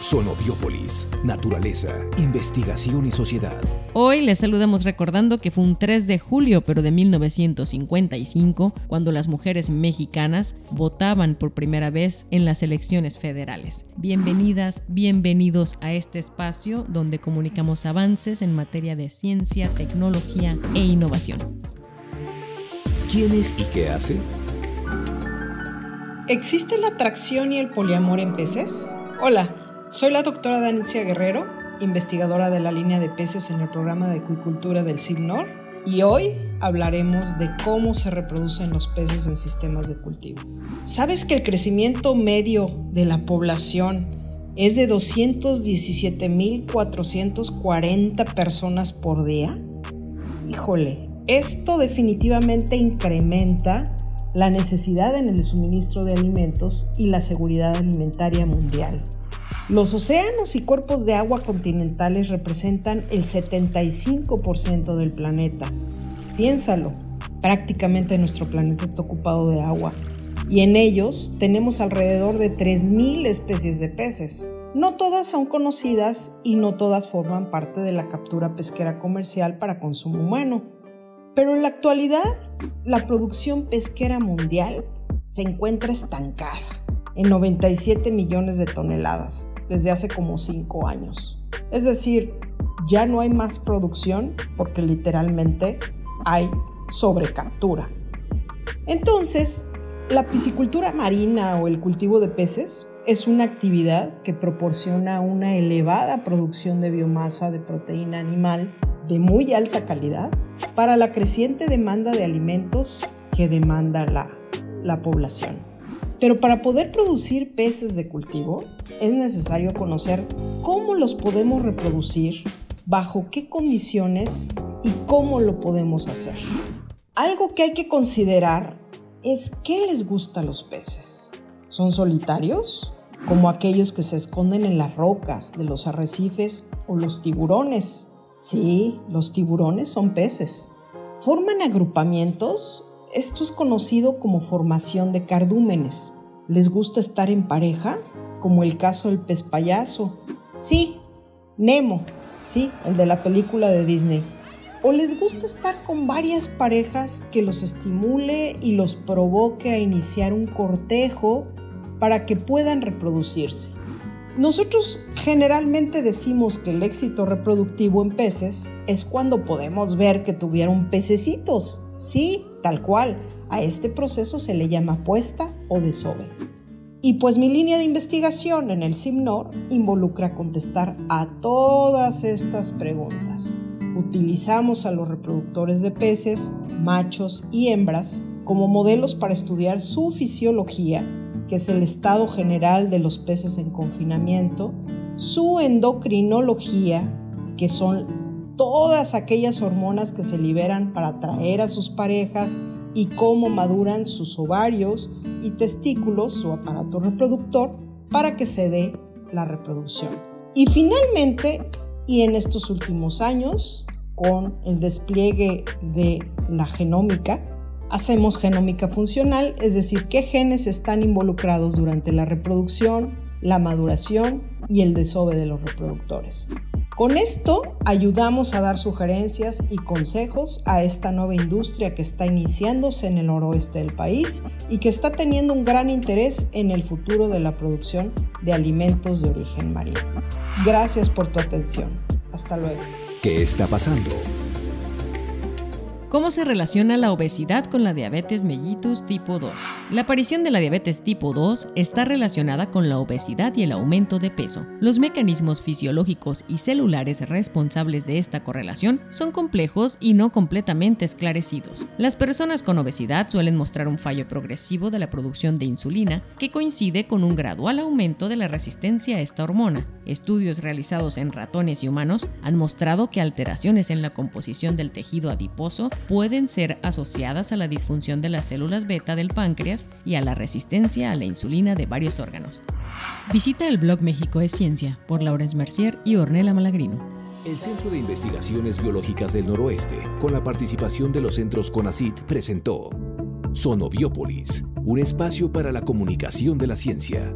Sonobiópolis, naturaleza, investigación y sociedad. Hoy les saludamos recordando que fue un 3 de julio, pero de 1955, cuando las mujeres mexicanas votaban por primera vez en las elecciones federales. Bienvenidas, bienvenidos a este espacio donde comunicamos avances en materia de ciencia, tecnología e innovación. ¿Quién es y qué hace? ¿Existe la atracción y el poliamor en peces? Hola. Soy la doctora Danicia Guerrero, investigadora de la línea de peces en el programa de acuicultura del CIBNOR, y hoy hablaremos de cómo se reproducen los peces en sistemas de cultivo. ¿Sabes que el crecimiento medio de la población es de 217.440 personas por día? Híjole, esto definitivamente incrementa la necesidad en el suministro de alimentos y la seguridad alimentaria mundial. Los océanos y cuerpos de agua continentales representan el 75% del planeta. Piénsalo, prácticamente nuestro planeta está ocupado de agua y en ellos tenemos alrededor de 3.000 especies de peces. No todas son conocidas y no todas forman parte de la captura pesquera comercial para consumo humano. Pero en la actualidad, la producción pesquera mundial se encuentra estancada en 97 millones de toneladas desde hace como 5 años. Es decir, ya no hay más producción porque literalmente hay sobrecaptura. Entonces, la piscicultura marina o el cultivo de peces es una actividad que proporciona una elevada producción de biomasa de proteína animal de muy alta calidad para la creciente demanda de alimentos que demanda la, la población. Pero para poder producir peces de cultivo es necesario conocer cómo los podemos reproducir, bajo qué condiciones y cómo lo podemos hacer. Algo que hay que considerar es qué les gusta a los peces. ¿Son solitarios? Como aquellos que se esconden en las rocas de los arrecifes o los tiburones. Sí, los tiburones son peces. ¿Forman agrupamientos esto es conocido como formación de cardúmenes. ¿Les gusta estar en pareja? Como el caso del pez payaso. Sí, Nemo, sí, el de la película de Disney. ¿O les gusta estar con varias parejas que los estimule y los provoque a iniciar un cortejo para que puedan reproducirse? Nosotros generalmente decimos que el éxito reproductivo en peces es cuando podemos ver que tuvieron pececitos. Sí, tal cual. A este proceso se le llama puesta o desove. Y pues mi línea de investigación en el CIMNOR involucra contestar a todas estas preguntas. Utilizamos a los reproductores de peces, machos y hembras, como modelos para estudiar su fisiología, que es el estado general de los peces en confinamiento, su endocrinología, que son todas aquellas hormonas que se liberan para atraer a sus parejas y cómo maduran sus ovarios y testículos, su aparato reproductor, para que se dé la reproducción. Y finalmente, y en estos últimos años, con el despliegue de la genómica, hacemos genómica funcional, es decir, qué genes están involucrados durante la reproducción, la maduración y el desove de los reproductores. Con esto ayudamos a dar sugerencias y consejos a esta nueva industria que está iniciándose en el noroeste del país y que está teniendo un gran interés en el futuro de la producción de alimentos de origen marino. Gracias por tu atención. Hasta luego. ¿Qué está pasando? ¿Cómo se relaciona la obesidad con la diabetes mellitus tipo 2? La aparición de la diabetes tipo 2 está relacionada con la obesidad y el aumento de peso. Los mecanismos fisiológicos y celulares responsables de esta correlación son complejos y no completamente esclarecidos. Las personas con obesidad suelen mostrar un fallo progresivo de la producción de insulina que coincide con un gradual aumento de la resistencia a esta hormona. Estudios realizados en ratones y humanos han mostrado que alteraciones en la composición del tejido adiposo pueden ser asociadas a la disfunción de las células beta del páncreas y a la resistencia a la insulina de varios órganos. Visita el blog México es Ciencia por Laurence Mercier y Ornella Malagrino. El Centro de Investigaciones Biológicas del Noroeste, con la participación de los centros CONACIT, presentó Sonobiópolis, un espacio para la comunicación de la ciencia.